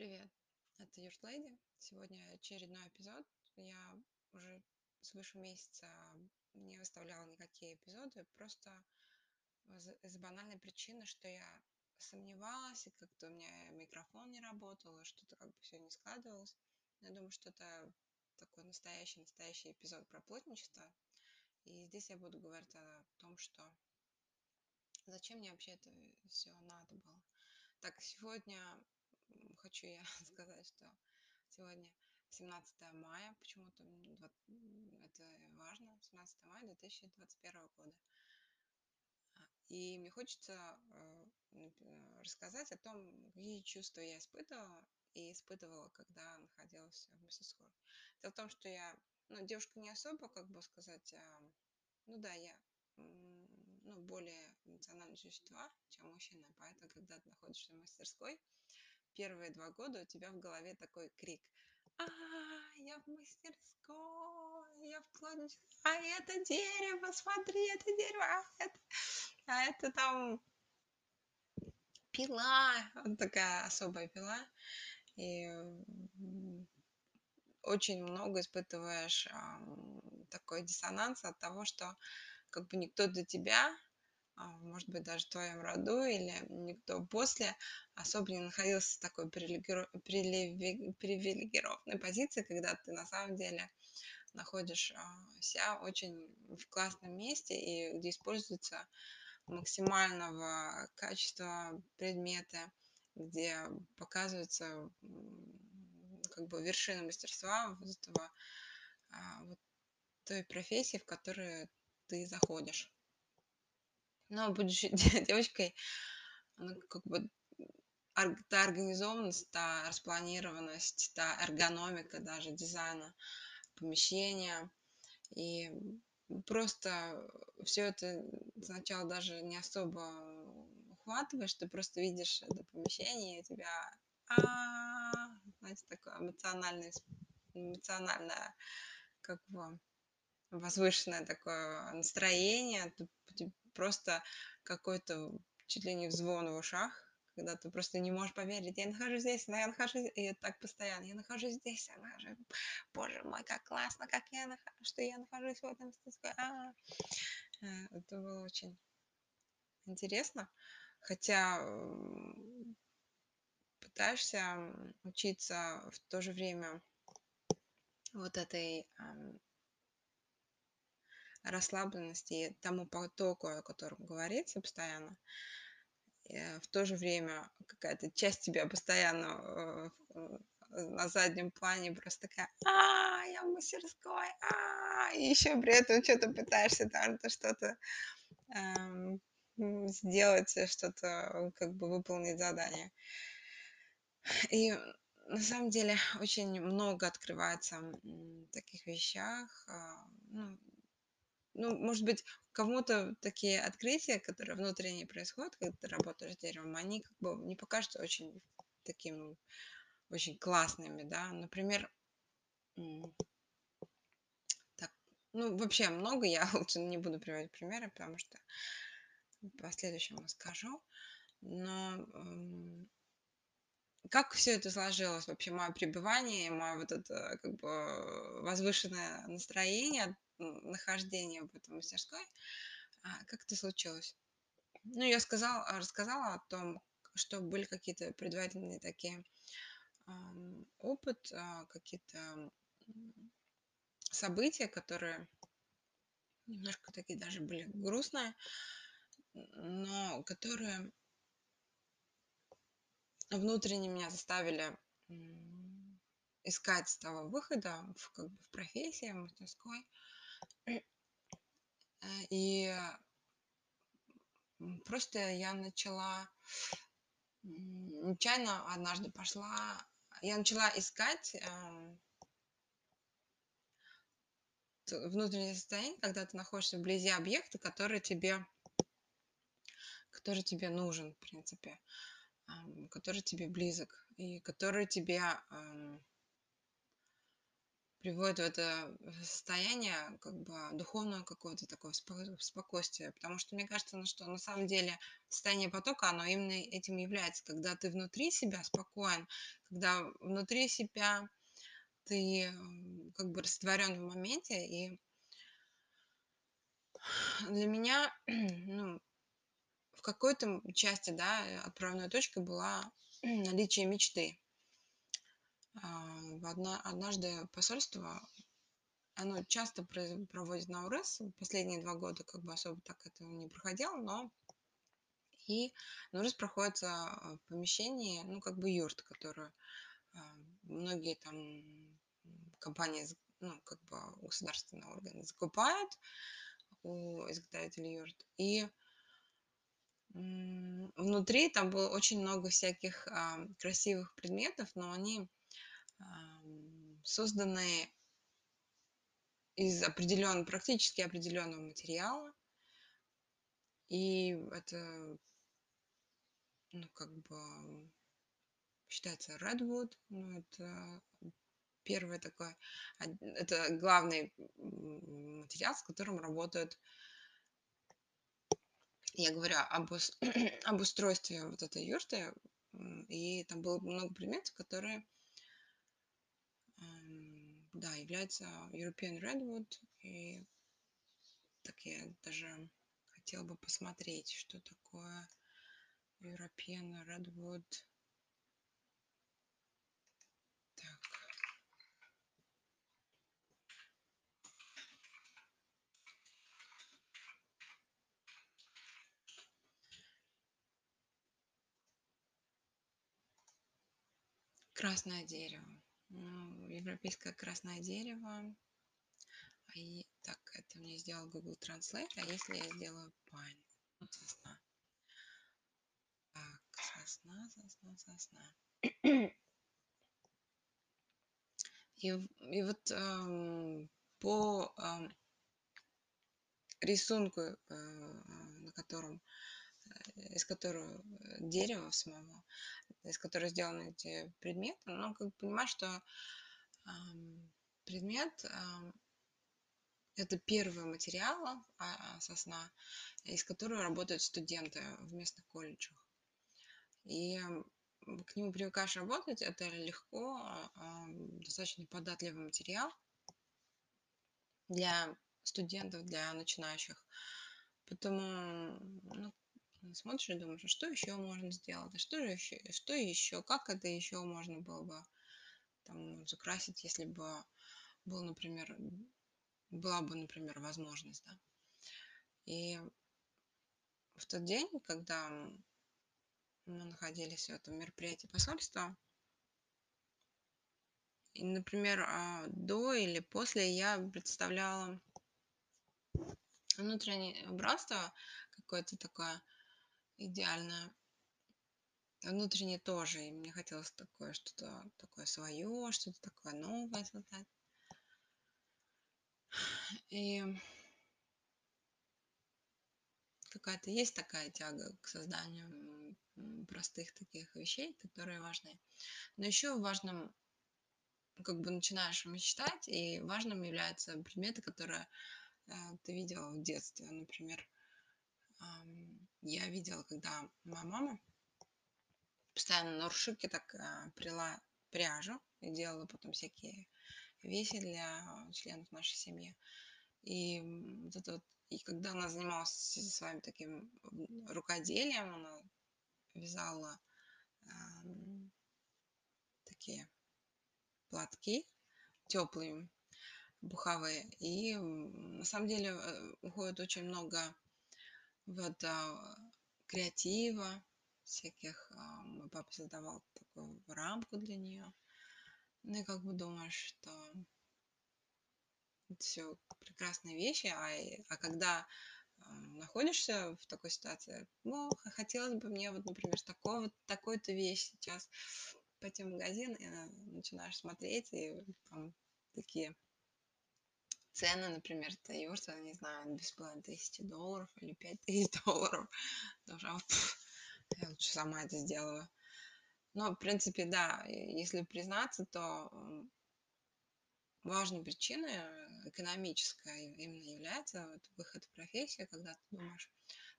Привет, это Юртлейди. Сегодня очередной эпизод. Я уже свыше месяца не выставляла никакие эпизоды, просто из банальной причины, что я сомневалась, и как-то у меня микрофон не работал, и что-то как бы все не складывалось. Я думаю, что это такой настоящий-настоящий эпизод про плотничество. И здесь я буду говорить о том, что зачем мне вообще это все надо было. Так, сегодня хочу я сказать, что сегодня 17 мая, почему-то это важно, 17 мая 2021 года. А, и мне хочется э, рассказать о том, какие чувства я испытывала и испытывала, когда находилась в мастерской. Дело в том, что я, ну, девушка не особо, как бы сказать, а, ну да, я ну, более эмоциональные существа, чем мужчина. Поэтому, когда ты находишься в мастерской, первые два года у тебя в голове такой крик. А, я в мастерской, я в плотнице, а это дерево, смотри, это дерево, а это, а это там пила, вот такая особая пила. И очень много испытываешь такой диссонанс от того, что как бы никто для тебя может быть, даже в твоем роду или никто после особо не находился в такой привилегированной позиции, когда ты на самом деле находишь а, себя очень в классном месте и где используется максимального качества предметы, где показывается как бы вершина мастерства вот этого, а, вот той профессии, в которую ты заходишь. Но будучи девочкой, ну, как бы та организованность, та распланированность, та эргономика даже дизайна помещения. И просто все это сначала даже не особо ухватываешь, ты просто видишь это помещение, и у тебя, а, знаете, такое эмоциональное, эмоциональное, как бы, возвышенное такое настроение, просто какой-то чуть ли не взвон в ушах, когда ты просто не можешь поверить, я нахожусь здесь, я нахожусь, и так постоянно, я нахожусь здесь, я нахожусь, боже мой, как классно, как я нахожусь, что я нахожусь в этом а это было очень интересно, хотя пытаешься учиться в то же время вот этой расслабленности и тому потоку, о котором говорится постоянно. И в то же время какая-то часть тебя постоянно э, на заднем плане просто такая, а, я в мастерской, а, и еще при этом что-то пытаешься там что-то эм, сделать, что-то как бы выполнить задание. И на самом деле очень много открывается в таких вещах. Ну, ну, может быть, кому-то такие открытия, которые внутренние происходят, когда ты работаешь с деревом, они как бы не покажутся очень такими, очень классными, да. Например, так, ну, вообще много, я лучше не буду приводить примеры, потому что по следующему скажу. Но как все это сложилось, вообще мое пребывание, мое вот это как бы возвышенное настроение нахождения в этом мастерской. А, как это случилось? Ну, я сказала, рассказала о том, что были какие-то предварительные такие опыт, а, какие-то события, которые немножко такие даже были грустные, но которые внутренне меня заставили искать того выхода в, как бы, в профессии, в мастерской. Э, и просто я начала нечаянно однажды пошла, я начала искать эм, внутреннее состояние, когда ты находишься вблизи объекта, который тебе, который тебе нужен, в принципе, который тебе близок и который тебе приводит в это состояние как бы духовного какого-то такого спокойствия. Потому что мне кажется, ну, что на самом деле состояние потока, оно именно этим является. Когда ты внутри себя спокоен, когда внутри себя ты как бы растворен в моменте. И для меня, ну, в какой-то части, да, отправной точкой была наличие мечты. А, одна, однажды посольство, оно часто проводит на УРС, последние два года как бы особо так это не проходило, но и Наурыз проходит в помещении, ну, как бы юрт, которую а, многие там компании, ну, как бы государственные органы закупают у изготовителей юрт. И внутри там было очень много всяких а, красивых предметов, но они созданы из определенного, практически определенного материала. И это, ну, как бы, считается redwood, ну, это первое такое, это главный материал, с которым работают, я говорю об, об устройстве вот этой юрты, и там было много предметов, которые да, является European Redwood. И так я даже хотела бы посмотреть, что такое European Redwood. Так. Красное дерево. Европейское красное дерево. И, так, это мне сделал Google Translate. А если я сделаю pine? Ну, сосна. Так, сосна, сосна, сосна. И, и вот эм, по эм, рисунку, э, на котором, э, из которого э, дерево самого, из которой сделаны эти предметы, но как бы понимаешь, что предмет это первый материал а, а, сосна, из которого работают студенты в местных колледжах. И к нему привыкаешь работать, это легко, достаточно податливый материал для студентов, для начинающих. Поэтому ну, смотришь и думаешь, а что еще можно сделать, а что же еще, что еще, как это еще можно было бы там закрасить, если бы был, например, была бы, например, возможность, да. И в тот день, когда мы находились в этом мероприятии посольства, и, например, а, до или после я представляла внутреннее убранство какое-то такое идеальное. Внутренне тоже. И мне хотелось такое что-то такое свое, что-то такое новое создать. И какая-то есть такая тяга к созданию простых таких вещей, которые важны. Но еще важным, как бы начинаешь мечтать, и важным являются предметы, которые э, ты видела в детстве. Например, я видела, когда моя мама постоянно на рушике так а, прила пряжу и делала потом всякие вещи для членов нашей семьи. И вот это вот, и когда она занималась своим таким рукоделием, она вязала э, такие платки теплые, буховые. И на самом деле э, уходит очень много вот а, креатива всяких. А, мой папа создавал такую рамку для нее. Ну и как бы думаешь, что это все прекрасные вещи, а, а когда а, находишься в такой ситуации, ну, хотелось бы мне вот, например, такого, такой-то вещь сейчас пойти в магазин и начинаешь смотреть, и там такие цены, например, Toyota, не знаю, бесплатно тысячи долларов или пять тысяч долларов. Тоже, а, я лучше сама это сделаю. Но, в принципе, да, если признаться, то важной причиной э, экономическая именно является вот выход в профессию, когда ты думаешь,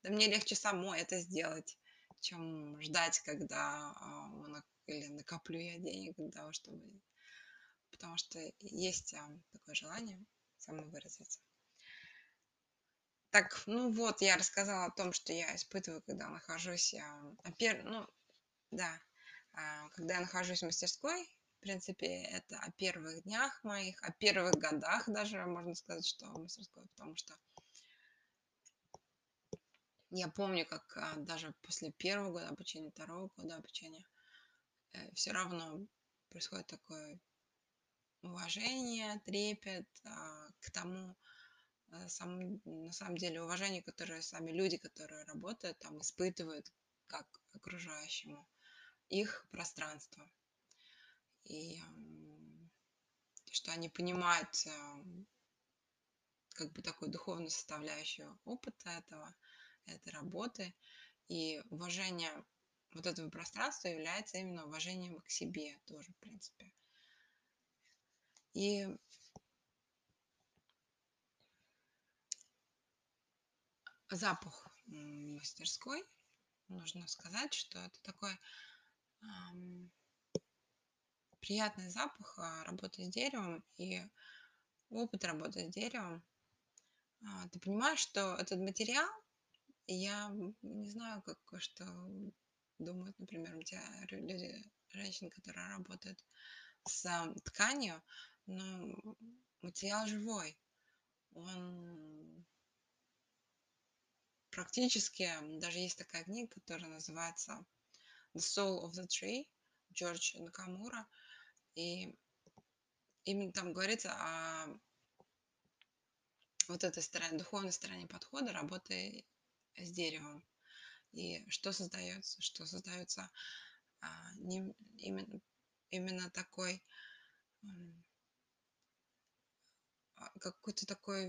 да мне легче самой это сделать, чем ждать, когда а, или накоплю я денег для того, чтобы... Потому что есть а, такое желание самовыразиться. Так, ну вот, я рассказала о том, что я испытываю, когда нахожусь, опер... ну, да, а, когда я нахожусь в мастерской, в принципе, это о первых днях моих, о первых годах даже, можно сказать, что в мастерской, потому что я помню, как а, даже после первого года обучения, второго года обучения, э, все равно происходит такое уважение, трепет а, к тому, а, сам, на самом деле, уважение, которое сами люди, которые работают там, испытывают как окружающему их пространство. И что они понимают как бы такую духовную составляющую опыта этого, этой работы. И уважение вот этого пространства является именно уважением к себе тоже, в принципе. И запах мастерской, нужно сказать, что это такой эм, приятный запах а, работы с деревом и опыт работы с деревом. А, ты понимаешь, что этот материал, я не знаю, как что думают, например, у тебя люди, женщины, которые работают с тканью, но материал живой. Он практически, даже есть такая книга, которая называется The Soul of the Tree, Джордж Накамура, и именно там говорится о вот этой стороне, духовной стороне подхода работы с деревом. И что создается? Что создается а, не, именно, именно такой а, какой-то такой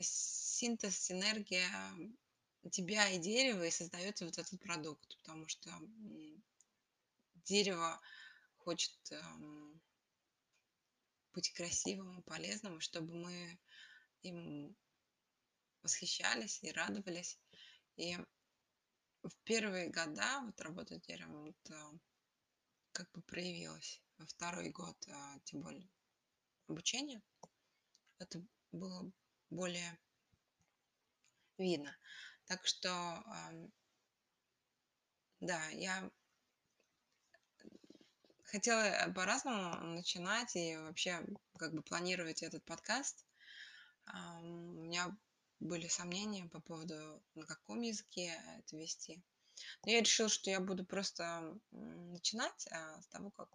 синтез, синергия тебя и дерева, и создается вот этот продукт, потому что дерево хочет эм, быть красивым и полезным, чтобы мы им восхищались и радовались. И в первые года вот работа с деревом это как бы проявилось. Во второй год, а, тем более обучения, это было более видно. Так что, да, я хотела по-разному начинать и вообще как бы планировать этот подкаст. У меня были сомнения по поводу, на каком языке это вести. Но я решила, что я буду просто начинать а, с того, как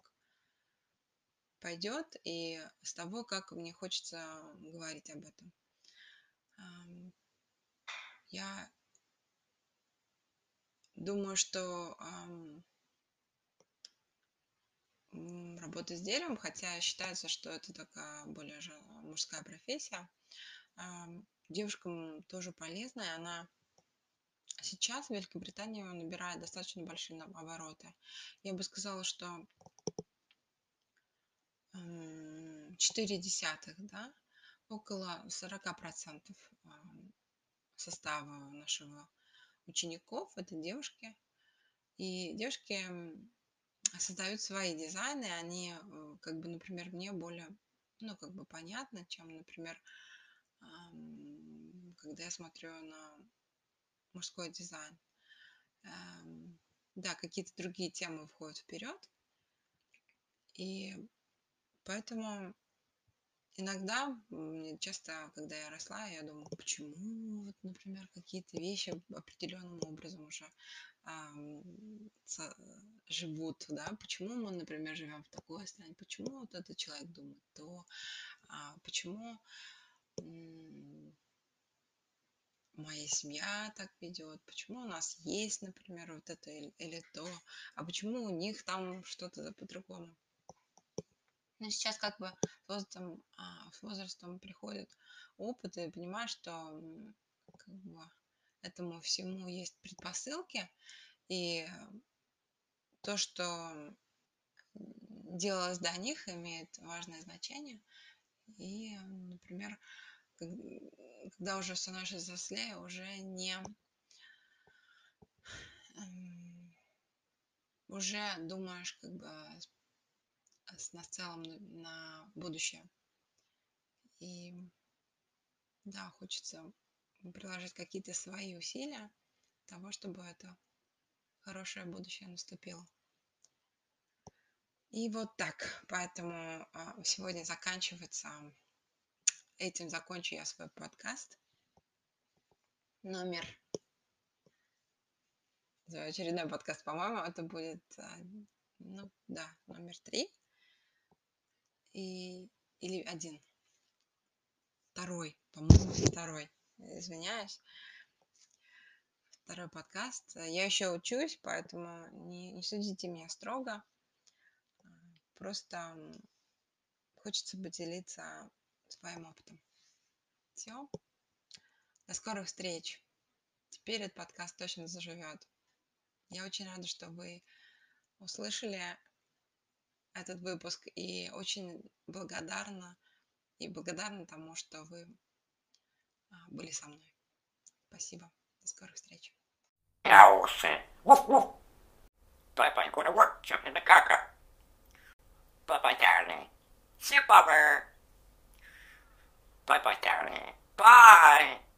пойдет, и с того, как мне хочется говорить об этом. Я думаю, что работа с деревом, хотя считается, что это такая более же мужская профессия, девушкам тоже полезная. Она сейчас в Великобритании набирает достаточно большие обороты. Я бы сказала, что 4 десятых, да, около 40% состава нашего учеников это девушки. И девушки создают свои дизайны, они, э, как бы, например, мне более, ну, как бы понятно, чем, например, когда я смотрю на мужской дизайн. Эм, да, какие-то другие темы входят вперед. И поэтому иногда, часто, когда я росла, я думала, почему, вот, например, какие-то вещи определенным образом уже живут, да, почему мы, например, живем в такой стране, почему вот этот человек думает то, а, почему моя семья так ведет, почему у нас есть, например, вот это или то, а почему у них там что-то по-другому. Но сейчас как бы с возрастом, а, с возрастом приходит опыт, и понимаешь, что как бы, этому всему есть предпосылки, и то, что делалось до них, имеет важное значение. И, например, когда уже становишься взрослее, уже не эм, уже думаешь как бы на целом на будущее. И да, хочется приложить какие-то свои усилия того, чтобы это хорошее будущее наступило. И вот так. Поэтому а, сегодня заканчивается, этим закончу я свой подкаст. Номер очередной подкаст, по-моему, это будет, а, ну, да, номер три. И, или один. Второй, по-моему, второй. Извиняюсь. Второй подкаст. Я еще учусь, поэтому не, не судите меня строго. Просто хочется поделиться своим опытом. Все. До скорых встреч. Теперь этот подкаст точно заживет. Я очень рада, что вы услышали этот выпуск и очень благодарна и благодарна тому, что вы а, были со мной. Спасибо. До скорых встреч. Bye-bye, darling. Bye.